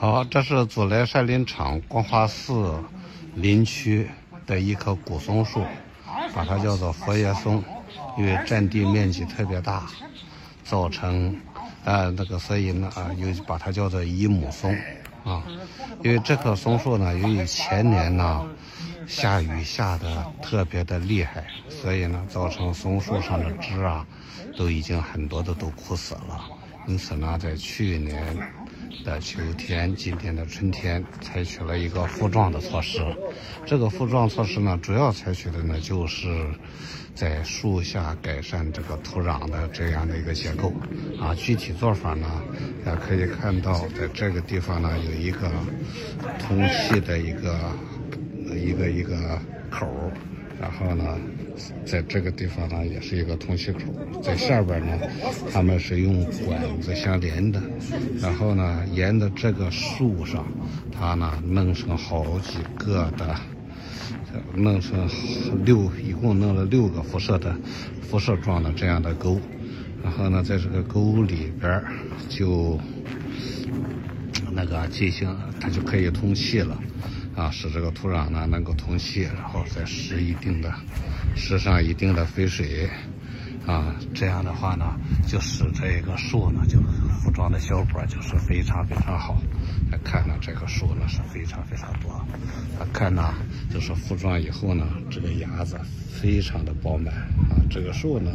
好，这是祖来山林场光华寺林区的一棵古松树，把它叫做佛爷松，因为占地面积特别大，造成，呃，那个所以呢啊，又把它叫做一母松啊。因为这棵松树呢，由于前年呢下雨下的特别的厉害，所以呢造成松树上的枝啊都已经很多的都枯死了，因此呢，在去年。的秋天，今天的春天，采取了一个复壮的措施。这个复壮措施呢，主要采取的呢，就是在树下改善这个土壤的这样的一个结构。啊，具体做法呢，大家可以看到，在这个地方呢，有一个通气的一个一个一个口。然后呢，在这个地方呢，也是一个通气口，在下边呢，他们是用管子相连的。然后呢，沿着这个树上，它呢弄成好几个的，弄成六，一共弄了六个辐射的辐射状的这样的沟。然后呢，在这个沟里边就那个进行，它就可以通气了。啊，使这个土壤呢能够通气，然后再施一定的施上一定的肥水，啊，这样的话呢，就使这个树呢，就复壮的效果就是非常非常好。看呢，这个树呢是非常非常多。看呢，就是复壮以后呢，这个芽子非常的饱满啊。这个树呢，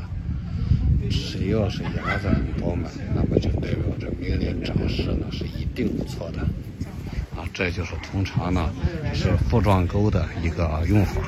只要是芽子饱满，那么就代表着明年长势呢是一定不错的。啊，这就是通常呢是复状沟的一个用法。